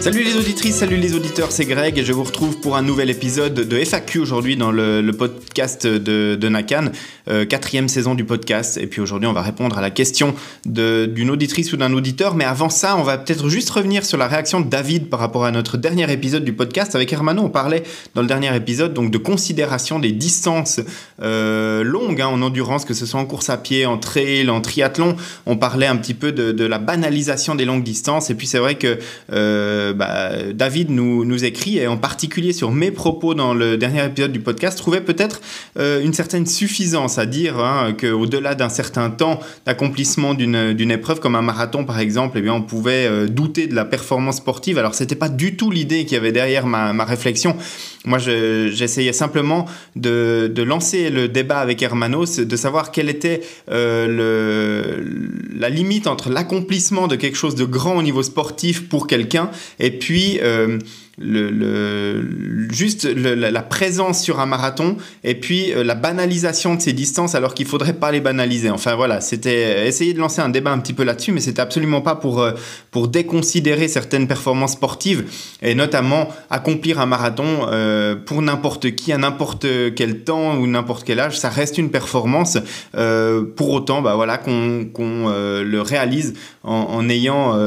Salut les auditrices, salut les auditeurs, c'est Greg et je vous retrouve pour un nouvel épisode de FAQ aujourd'hui dans le, podcast de, Nakan, euh, quatrième saison du podcast. Et puis aujourd'hui, on va répondre à la question d'une auditrice ou d'un auditeur. Mais avant ça, on va peut-être juste revenir sur la réaction de David par rapport à notre dernier épisode du podcast. Avec Hermano, on parlait dans le dernier épisode donc de considération des distances euh, longues hein, en endurance, que ce soit en course à pied, en trail, en triathlon. On parlait un petit peu de, la banalisation des longues distances. Et puis c'est vrai que euh, bah, David nous, écrit, et en particulier sur mes propos dans le dernier épisode du podcast, trouvait peut-être euh, une certaine suffisance à dire hein, qu'au-delà d'un certain temps d'accomplissement d'une épreuve comme un marathon par exemple, eh bien, on pouvait euh, douter de la performance sportive. Alors c'était pas du tout l'idée qu'il y avait derrière ma, ma réflexion. Moi j'essayais simplement de, de, lancer le débat avec Hermanos, de savoir quelle était euh, le, la limite entre l'accomplissement de quelque chose de grand au niveau sportif pour quelqu'un et puis euh, juste la, présence sur un marathon et puis euh, la banalisation de ces distances alors qu'il faudrait pas les banaliser. Enfin voilà, c'était essayer de lancer un débat un petit peu là-dessus, mais c'était absolument pas pour, euh, pour déconsidérer certaines performances sportives et notamment accomplir un marathon euh, pour n'importe qui à n'importe quel temps ou n'importe quel âge, ça reste une performance. pour autant, bah voilà, qu'on le réalise en, ayant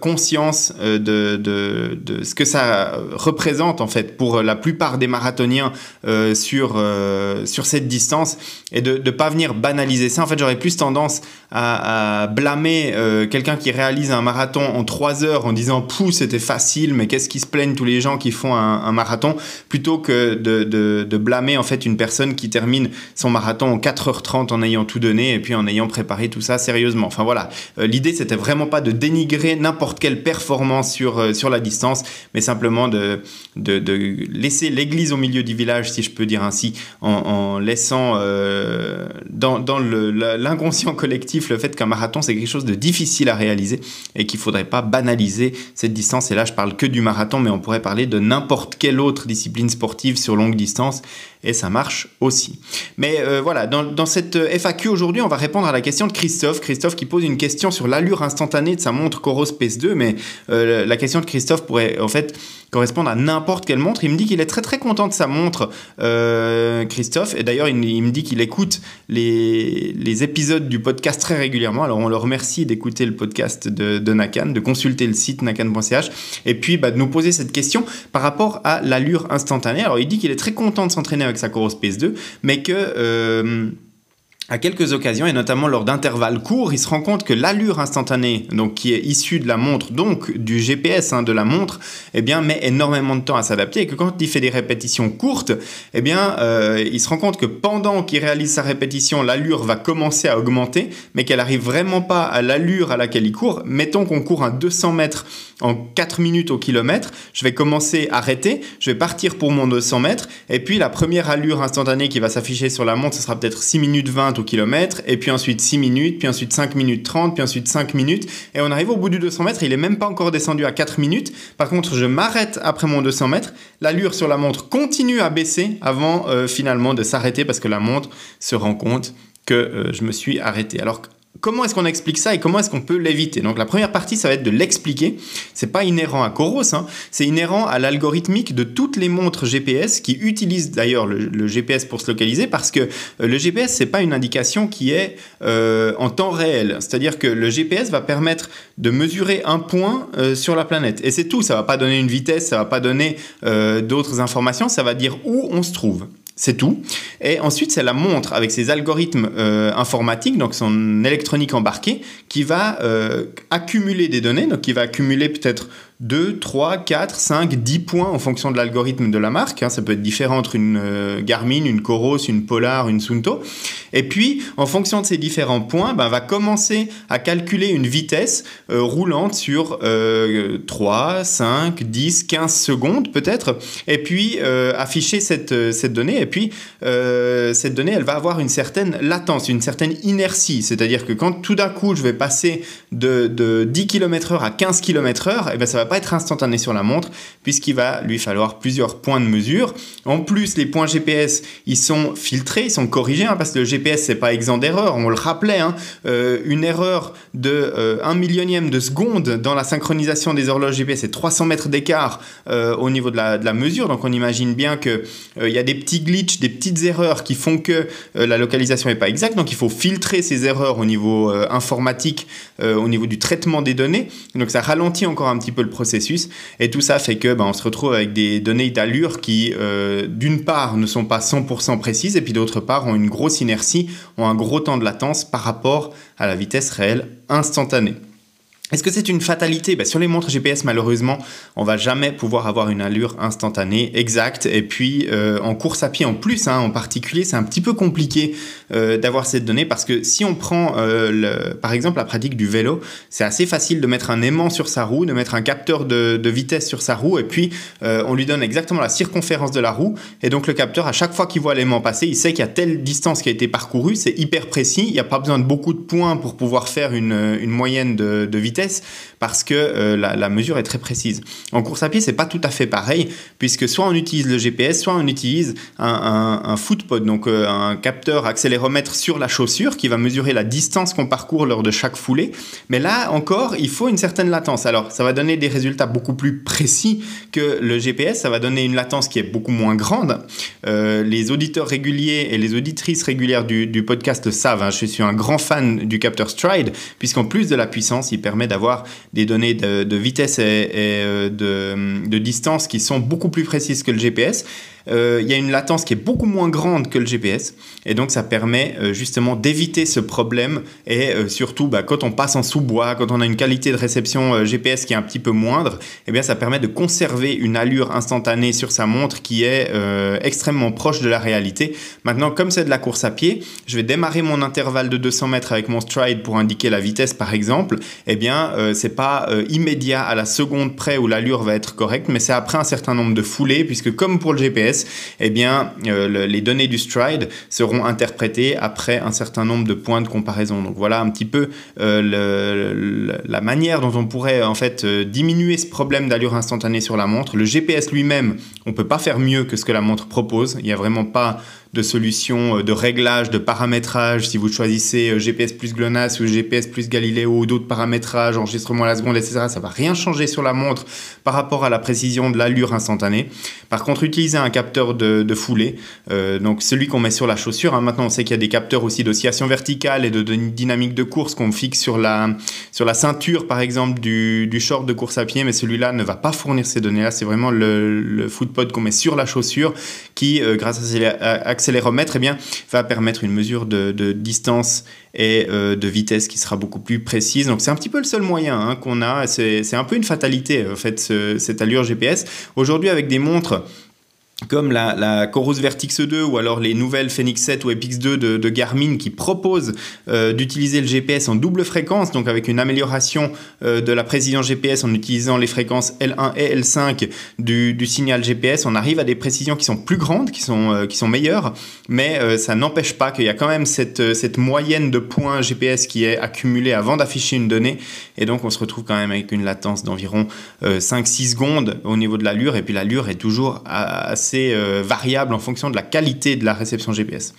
conscience de, de ce que ça représente en fait pour la plupart des marathoniens euh, sur, euh, sur cette distance et de ne pas venir banaliser ça. En fait, j'aurais plus tendance à, blâmer euh, quelqu'un qui réalise un marathon en 3 heures en disant Pouh, c'était facile, mais qu'est-ce qui se plaignent tous les gens qui font un, marathon plutôt que de, de, de, blâmer en fait une personne qui termine son marathon en 4h30 en ayant tout donné et puis en ayant préparé tout ça sérieusement. Enfin voilà, l'idée c'était vraiment pas de dénigrer n'importe quelle performance sur, sur la distance, mais simplement de, de, laisser l'église au milieu du village, si je peux dire ainsi, en, laissant euh, dans, dans l'inconscient collectif le fait qu'un marathon, c'est quelque chose de difficile à réaliser et qu'il ne faudrait pas banaliser cette distance. Et là, je parle que du marathon, mais on pourrait parler de n'importe quelle autre discipline sportive sur longue distance et ça marche aussi. Mais euh, voilà, dans, dans, cette FAQ aujourd'hui, on va répondre à la question de Christophe. Christophe qui pose une question sur l'allure instantanée de sa montre Coros Pace 2, mais euh, la question de Christophe pourrait en fait correspondre à n'importe quelle montre. Il me dit qu'il est très très content de sa montre, euh, Christophe, et d'ailleurs il, me dit qu'il écoute les, les, épisodes du podcast très régulièrement. Alors on le remercie d'écouter le podcast de, de, Nakan, de consulter le site nakan.ch, et puis bah, de nous poser cette question par rapport à l'allure instantanée. Alors il dit qu'il est très content de s'entraîner avec sa Coros PS2, mais que... Euh, à quelques occasions, et notamment lors d'intervalles courts, il se rend compte que l'allure instantanée, donc qui est issue de la montre, donc du GPS hein, de la montre, eh bien, met énormément de temps à s'adapter, et que quand il fait des répétitions courtes, eh bien, euh, il se rend compte que pendant qu'il réalise sa répétition, l'allure va commencer à augmenter, mais qu'elle arrive vraiment pas à l'allure à laquelle il court. Mettons qu'on court un 200 mètres en 4 minutes au kilomètre, je vais commencer à arrêter, je vais partir pour mon 200 mètres, et puis la première allure instantanée qui va s'afficher sur la montre, ce sera peut-être 6 minutes 20 au kilomètre, et puis ensuite 6 minutes, puis ensuite 5 minutes 30, puis ensuite 5 minutes, et on arrive au bout du 200 mètres, il est même pas encore descendu à 4 minutes, par contre je m'arrête après mon 200 mètres, l'allure sur la montre continue à baisser avant euh, finalement de s'arrêter parce que la montre se rend compte que euh, je me suis arrêté. Alors comment est-ce qu'on explique ça et comment est-ce qu'on peut l'éviter? Donc la première partie, ça va être de l'expliquer. C'est pas inhérent à Coros, hein. c'est inhérent à l'algorithmique de toutes les montres GPS qui utilisent d'ailleurs le, GPS pour se localiser parce que euh, le GPS c'est pas une indication qui est euh, en temps réel. C'est-à-dire que le GPS va permettre de mesurer un point euh, sur la planète et c'est tout. Ça va pas donner une vitesse, ça va pas donner d'autres informations, ça va dire où on se trouve. C'est tout. Et ensuite, c'est la montre avec ses algorithmes euh, informatiques, donc son électronique embarquée, qui va euh, accumuler des données, donc qui va accumuler peut-être 2, 3, 4, 5, 10 points en fonction de l'algorithme de la marque. Hein. Ça peut être différent entre une euh, Garmin, une Coros, une Polar, une Sunto. Et puis, en fonction de ces différents points, ben, va commencer à calculer une vitesse euh, roulante sur 3, 5, 10, 15 secondes peut-être. Et puis, euh, afficher cette, cette donnée. Et puis, cette donnée, elle va avoir une certaine latence, une certaine inertie. C'est-à-dire que quand tout d'un coup, je vais passer de, de 10 km/h à 15 km/h, et ben, ça va pas être instantané sur la montre puisqu'il va lui falloir plusieurs points de mesure. En plus, les points GPS, ils sont filtrés, ils sont corrigés hein, parce que le GPS c'est pas exempt d'erreur. On le rappelait, hein, euh, une erreur de euh, 1 millionième de seconde dans la synchronisation des horloges GPS, c'est 300 mètres d'écart euh, au niveau de la, mesure. Donc on imagine bien que euh, y a des petits glitches, des petites erreurs qui font que la localisation n'est pas exacte. Donc il faut filtrer ces erreurs au niveau informatique, au niveau du traitement des données. Donc ça ralentit encore un petit peu le processus. Et tout ça fait que ben, on se retrouve avec des données d'allure qui, euh, d'une part, ne sont pas 100% précises et puis d'autre part, ont une grosse inertie, ont un gros temps de latence par rapport à la vitesse réelle instantanée. Est-ce que c'est une fatalité? Ben, Sur les montres GPS, malheureusement, on va jamais pouvoir avoir une allure instantanée exacte. Et puis, euh, en course à pied en plus, hein, en particulier, c'est un petit peu compliqué euh, d'avoir cette donnée parce que si on prend, euh, par exemple, la pratique du vélo, c'est assez facile de mettre un aimant sur sa roue, de mettre un capteur de, vitesse sur sa roue, et puis on lui donne exactement la circonférence de la roue. Et donc, le capteur, à chaque fois qu'il voit l'aimant passer, il sait qu'il y a telle distance qui a été parcourue. C'est hyper précis. Il n'y a pas besoin de beaucoup de points pour pouvoir faire une, moyenne de, vitesse parce que euh, la, mesure est très précise. En course à pied, c'est pas tout à fait pareil, puisque soit on utilise le GPS, soit on utilise un, footpod, donc euh, un capteur accéléromètre sur la chaussure qui va mesurer la distance qu'on parcourt lors de chaque foulée. Mais là encore, il faut une certaine latence. Alors, ça va donner des résultats beaucoup plus précis que le GPS, ça va donner une latence qui est beaucoup moins grande. Euh, les auditeurs réguliers et les auditrices régulières du, podcast le savent. Hein. je suis un grand fan du capteur Stride, puisqu'en plus de la puissance, il permet d'avoir des données de, vitesse et, euh, de, distance qui sont beaucoup plus précises que le GPS. Euh, il y a une latence qui est beaucoup moins grande que le GPS. Et donc, ça permet euh, justement d'éviter ce problème. Et euh, surtout, bah, quand on passe en sous-bois, quand on a une qualité de réception GPS qui est un petit peu moindre, eh bien, ça permet de conserver une allure instantanée sur sa montre qui est extrêmement proche de la réalité. Maintenant, comme c'est de la course à pied, je vais démarrer mon intervalle de 200 mètres avec mon stride pour indiquer la vitesse, par exemple. Eh bien, c'est pas immédiat à la seconde près où l'allure va être correcte, mais c'est après un certain nombre de foulées, puisque comme pour le GPS, eh bien, euh, les données du stride seront interprétées après un certain nombre de points de comparaison. Donc voilà un petit peu euh, la manière dont on pourrait en fait euh, diminuer ce problème d'allure instantanée sur la montre. Le GPS lui-même, on peut pas faire mieux que ce que la montre propose. Il n'y a vraiment pas de solutions euh, de réglage, de paramétrage, si vous choisissez euh, GPS plus GLONASS ou GPS plus Galileo ou d'autres paramétrages, enregistrement à la seconde, etc., ça va rien changer sur la montre par rapport à la précision de l'allure instantanée. Par contre, utiliser un capteur de, foulée, euh, donc celui qu'on met sur la chaussure, hein, maintenant on sait qu'il y a des capteurs aussi d'oscillation verticale et de, dynamique de course qu'on fixe sur la, sur la ceinture, par exemple, du, short de course à pied, mais celui-là ne va pas fournir ces données-là, c'est vraiment le, le footpod qu'on met sur la chaussure qui, grâce à ses accéléromètre, eh bien, va permettre une mesure de, distance et de vitesse qui sera beaucoup plus précise. Donc c'est un petit peu le seul moyen hein, qu'on a. C'est un peu une fatalité en cette allure GPS. Aujourd'hui avec des montres comme la, la Chorus Vertix 2 ou alors les nouvelles Phoenix 7 ou Epix 2 de, Garmin qui proposent euh, d'utiliser le GPS en double fréquence, donc avec une amélioration euh, de la précision GPS en utilisant les fréquences L1 et L5 du, signal GPS, on arrive à des précisions qui sont plus grandes, qui sont, euh, qui sont meilleures, mais ça n'empêche pas qu'il y a quand même cette, cette moyenne de points GPS qui est accumulée avant d'afficher une donnée, et donc on se retrouve quand même avec une latence d'environ 5-6 secondes au niveau de l'allure, et puis l'allure est toujours assez euh, variable en fonction de la qualité de la réception GPS.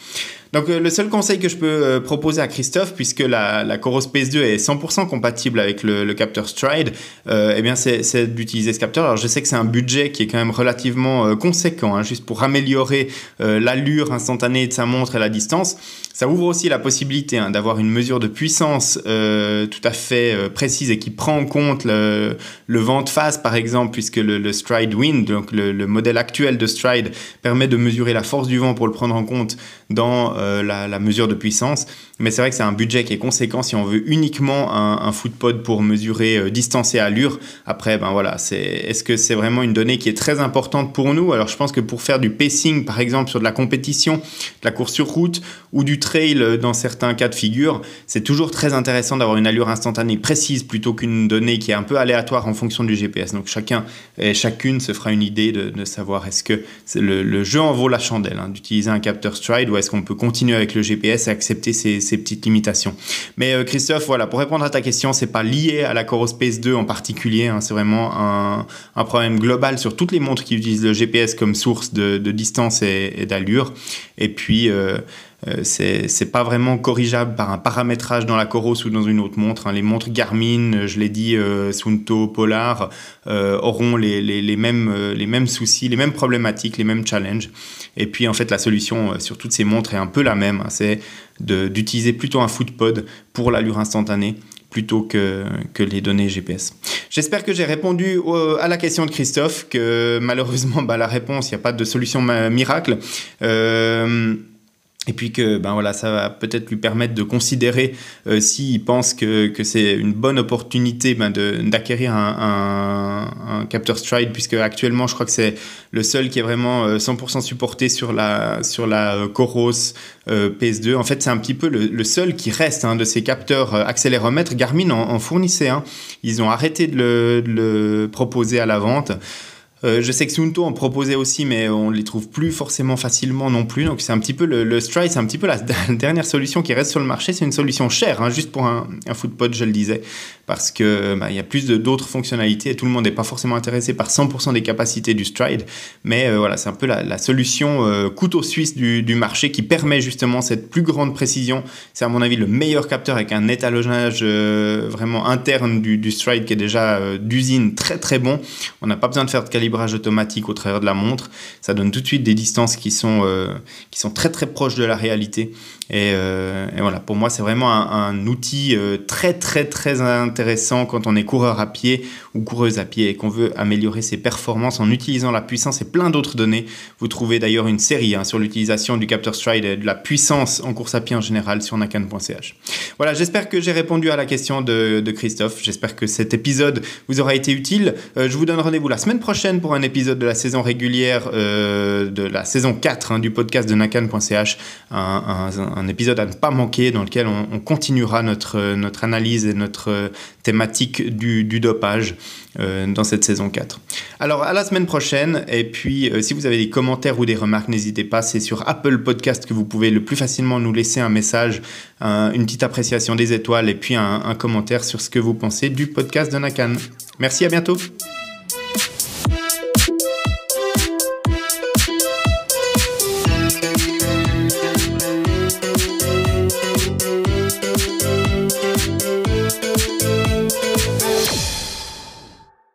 Donc euh, le seul conseil que je peux euh, proposer à Christophe, puisque la, la Coros PS2 est 100% compatible avec le, capteur Stride, eh bien c'est d'utiliser ce capteur. Alors je sais que c'est un budget qui est quand même relativement conséquent, hein, juste pour améliorer l'allure instantanée de sa montre et la distance. Ça ouvre aussi la possibilité hein, d'avoir une mesure de puissance euh, tout à fait euh, précise et qui prend en compte le, vent de face, par exemple, puisque le, Stride Wind, donc le, modèle actuel de Stride, permet de mesurer la force du vent pour le prendre en compte dans euh, la, mesure de puissance. Mais c'est vrai que c'est un budget qui est conséquent si on veut uniquement un, footpod pour mesurer distance et allure. Après, ben voilà, c'est est-ce que c'est vraiment une donnée qui est très importante pour nous? Alors je pense que pour faire du pacing, par exemple, sur de la compétition, de la course sur route ou du trail euh, dans certains cas de figure, c'est toujours très intéressant d'avoir une allure instantanée précise plutôt qu'une donnée qui est un peu aléatoire en fonction du GPS. Donc chacun et chacune se fera une idée de, savoir est-ce que le, jeu en vaut la chandelle, hein, d'utiliser un capteur stride ou est-ce qu'on peut continuer avec le GPS et accepter ces, petites limitations. Mais euh, Christophe, voilà, pour répondre à ta question, c'est pas lié à la Coros Space 2 en particulier, hein, c'est vraiment un, problème global sur toutes les montres qui utilisent le GPS comme source de, distance et, d'allure. Et puis, euh, euh, c'est pas vraiment corrigeable par un paramétrage dans la Coros ou dans une autre montre. Hein. Les montres Garmin, euh, je l'ai dit, euh, Polar, auront les, les, mêmes, les mêmes soucis, les mêmes problématiques, les mêmes challenges. Et puis en fait, la solution sur toutes ces montres est un peu la même. Hein. C'est d'utiliser plutôt un footpod pour l'allure instantanée plutôt que, que, les données GPS. J'espère que j'ai répondu à la question de Christophe, que malheureusement, bah, la réponse, il n'y a pas de solution miracle. Euh, et puis que ben voilà, ça va peut-être lui permettre de considérer euh, s'il pense que, que c'est une bonne opportunité ben d'acquérir un, un, capteur Stride, puisque actuellement je crois que c'est le seul qui est vraiment 100% euh, supporté sur la, sur la euh, Coros PS2. En fait, c'est un petit peu le, seul qui reste hein, de ces capteurs accéléromètres. Garmin en, fournissait un. Ils ont arrêté de le, de le proposer à la vente. Euh, je sais que Sunto en proposait aussi, mais on ne les trouve plus forcément facilement non plus. Donc c'est un petit peu le, Stride, c'est un petit peu la, dernière solution qui reste sur le marché. C'est une solution chère, hein, juste pour un, un footpod, je le disais, parce que bah, il y a plus d'autres fonctionnalités et tout le monde n'est pas forcément intéressé par 100% des capacités du Stride. Mais euh, voilà, c'est un peu la, solution euh, couteau suisse du, marché qui permet justement cette plus grande précision. C'est à mon avis le meilleur capteur avec un étalonnage vraiment interne du, Stride qui est déjà d'usine très très bon. On n'a pas besoin de faire de automatique au travers de la montre. Ça donne tout de suite des distances qui sont, euh, qui sont très très proches de la réalité. Et, euh, voilà, pour moi, c'est vraiment un, outil euh, très très très intéressant quand on est coureur à pied ou coureuse à pied et qu'on veut améliorer ses performances en utilisant la puissance et plein d'autres données. Vous trouvez d'ailleurs une série hein, sur l'utilisation du capteur Stride et de la puissance en course à pied en général sur nakan.ch. Voilà, j'espère que j'ai répondu à la question de, de Christophe. J'espère que cet épisode vous aura été utile. je vous donne rendez-vous la semaine prochaine pour un épisode de la saison régulière euh, de la saison 4 hein, du podcast de nakan.ch, un, épisode à ne pas manquer dans lequel on, continuera notre, notre analyse et notre thématique du, dopage euh, dans cette saison 4. Alors à la semaine prochaine, et puis euh, si vous avez des commentaires ou des remarques, n'hésitez pas, c'est sur Apple Podcast que vous pouvez le plus facilement nous laisser un message, une petite appréciation des étoiles et puis un commentaire sur ce que vous pensez du podcast de Nakan. Merci, à bientôt.